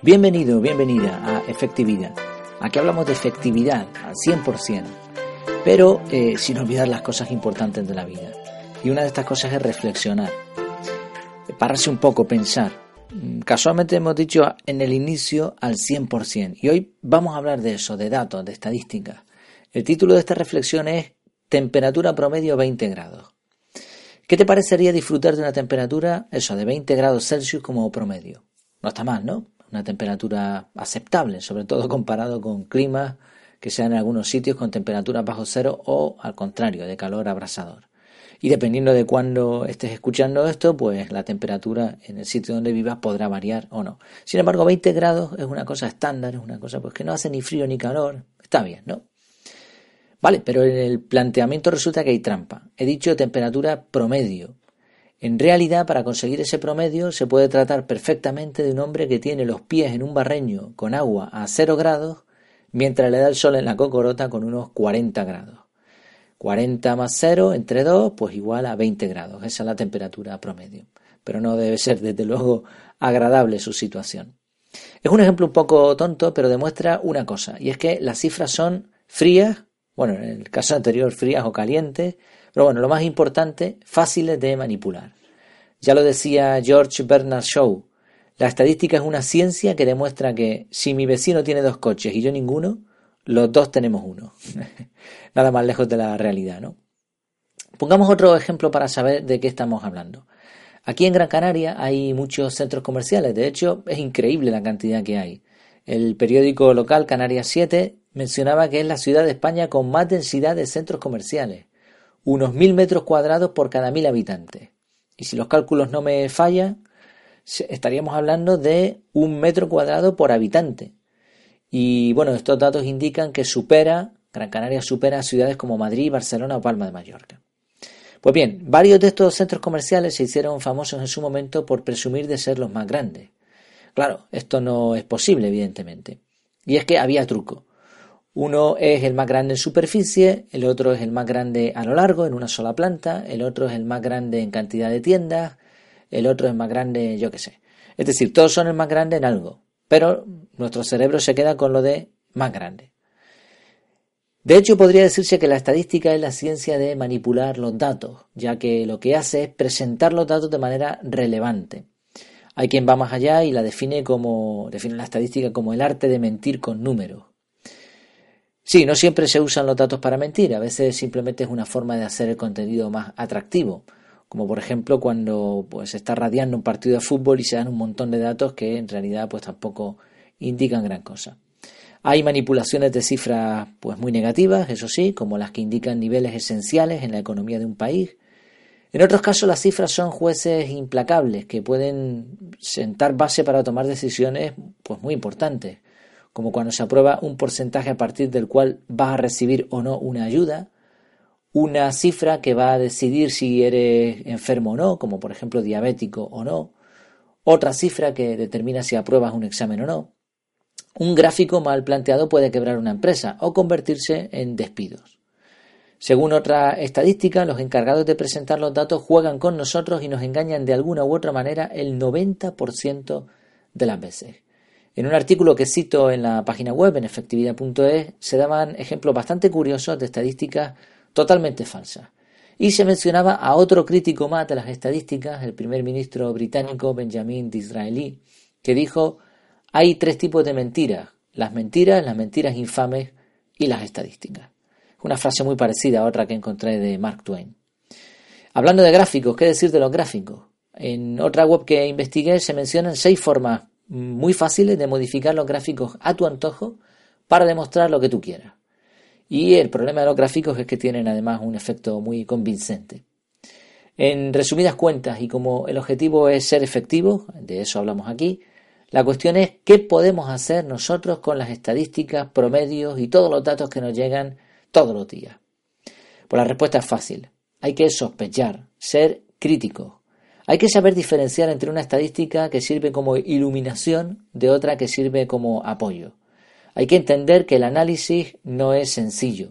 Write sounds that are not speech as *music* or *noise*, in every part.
Bienvenido, bienvenida a Efectividad. Aquí hablamos de efectividad al 100%, pero eh, sin olvidar las cosas importantes de la vida. Y una de estas cosas es reflexionar, pararse un poco, pensar. Mm, casualmente hemos dicho en el inicio al 100%, y hoy vamos a hablar de eso, de datos, de estadísticas. El título de esta reflexión es Temperatura promedio 20 grados. ¿Qué te parecería disfrutar de una temperatura, eso, de 20 grados Celsius como promedio? No está mal, ¿no? Una temperatura aceptable, sobre todo comparado con climas que sean en algunos sitios con temperaturas bajo cero o al contrario, de calor abrasador. Y dependiendo de cuándo estés escuchando esto, pues la temperatura en el sitio donde vivas podrá variar o no. Sin embargo, 20 grados es una cosa estándar, es una cosa pues que no hace ni frío ni calor. Está bien, ¿no? Vale, pero en el planteamiento resulta que hay trampa. He dicho temperatura promedio. En realidad, para conseguir ese promedio, se puede tratar perfectamente de un hombre que tiene los pies en un barreño con agua a cero grados, mientras le da el sol en la cocorota con unos 40 grados. 40 más 0 entre 2, pues igual a 20 grados. Esa es la temperatura promedio. Pero no debe ser, desde luego, agradable su situación. Es un ejemplo un poco tonto, pero demuestra una cosa, y es que las cifras son frías bueno, en el caso anterior frías o calientes, pero bueno, lo más importante, fáciles de manipular. Ya lo decía George Bernard Shaw, la estadística es una ciencia que demuestra que si mi vecino tiene dos coches y yo ninguno, los dos tenemos uno. *laughs* Nada más lejos de la realidad, ¿no? Pongamos otro ejemplo para saber de qué estamos hablando. Aquí en Gran Canaria hay muchos centros comerciales, de hecho es increíble la cantidad que hay. El periódico local Canarias 7 mencionaba que es la ciudad de España con más densidad de centros comerciales, unos mil metros cuadrados por cada mil habitantes. Y si los cálculos no me fallan, estaríamos hablando de un metro cuadrado por habitante. Y bueno, estos datos indican que supera, Gran Canaria supera ciudades como Madrid, Barcelona o Palma de Mallorca. Pues bien, varios de estos centros comerciales se hicieron famosos en su momento por presumir de ser los más grandes. Claro, esto no es posible, evidentemente. Y es que había truco. Uno es el más grande en superficie, el otro es el más grande a lo largo, en una sola planta, el otro es el más grande en cantidad de tiendas, el otro es más grande, yo qué sé. Es decir, todos son el más grande en algo, pero nuestro cerebro se queda con lo de más grande. De hecho, podría decirse que la estadística es la ciencia de manipular los datos, ya que lo que hace es presentar los datos de manera relevante. Hay quien va más allá y la define como define la estadística como el arte de mentir con números. Sí, no siempre se usan los datos para mentir, a veces simplemente es una forma de hacer el contenido más atractivo, como por ejemplo cuando pues está radiando un partido de fútbol y se dan un montón de datos que en realidad pues tampoco indican gran cosa. Hay manipulaciones de cifras pues muy negativas, eso sí, como las que indican niveles esenciales en la economía de un país. En otros casos las cifras son jueces implacables que pueden sentar base para tomar decisiones pues muy importantes como cuando se aprueba un porcentaje a partir del cual vas a recibir o no una ayuda, una cifra que va a decidir si eres enfermo o no, como por ejemplo diabético o no, otra cifra que determina si apruebas un examen o no. Un gráfico mal planteado puede quebrar una empresa o convertirse en despidos. Según otra estadística, los encargados de presentar los datos juegan con nosotros y nos engañan de alguna u otra manera el 90% de las veces. En un artículo que cito en la página web, en efectividad.es, se daban ejemplos bastante curiosos de estadísticas totalmente falsas. Y se mencionaba a otro crítico más de las estadísticas, el primer ministro británico Benjamin Disraeli, que dijo, hay tres tipos de mentiras, las mentiras, las mentiras infames y las estadísticas. Una frase muy parecida a otra que encontré de Mark Twain. Hablando de gráficos, ¿qué decir de los gráficos? En otra web que investigué se mencionan seis formas muy fáciles de modificar los gráficos a tu antojo para demostrar lo que tú quieras. Y el problema de los gráficos es que tienen además un efecto muy convincente. En resumidas cuentas, y como el objetivo es ser efectivo, de eso hablamos aquí, la cuestión es qué podemos hacer nosotros con las estadísticas, promedios y todos los datos que nos llegan todos los días. Pues la respuesta es fácil. Hay que sospechar, ser críticos, hay que saber diferenciar entre una estadística que sirve como iluminación de otra que sirve como apoyo. Hay que entender que el análisis no es sencillo.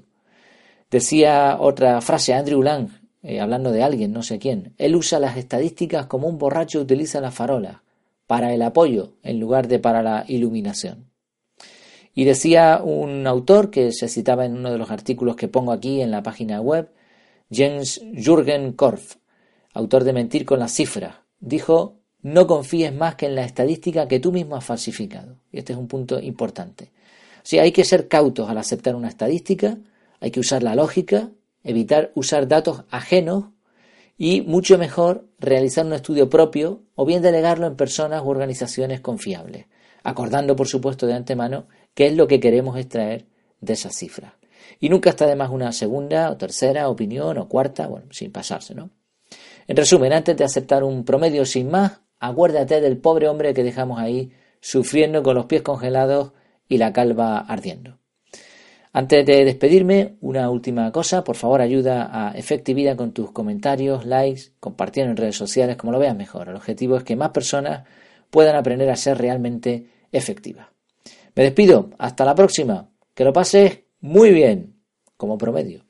Decía otra frase Andrew Lang, eh, hablando de alguien, no sé quién. Él usa las estadísticas como un borracho utiliza la farola, para el apoyo en lugar de para la iluminación. Y decía un autor que se citaba en uno de los artículos que pongo aquí en la página web, Jens Jürgen Korf, autor de Mentir con las cifras, dijo, no confíes más que en la estadística que tú mismo has falsificado. Y este es un punto importante. O sea, hay que ser cautos al aceptar una estadística, hay que usar la lógica, evitar usar datos ajenos y mucho mejor realizar un estudio propio o bien delegarlo en personas u organizaciones confiables, acordando por supuesto de antemano qué es lo que queremos extraer de esas cifras. Y nunca está de más una segunda o tercera opinión o cuarta, bueno, sin pasarse, ¿no? En resumen, antes de aceptar un promedio sin más, acuérdate del pobre hombre que dejamos ahí sufriendo con los pies congelados y la calva ardiendo. Antes de despedirme, una última cosa, por favor ayuda a Efectividad con tus comentarios, likes, compartiendo en redes sociales, como lo veas mejor. El objetivo es que más personas puedan aprender a ser realmente efectivas. Me despido, hasta la próxima, que lo pases muy bien, como promedio.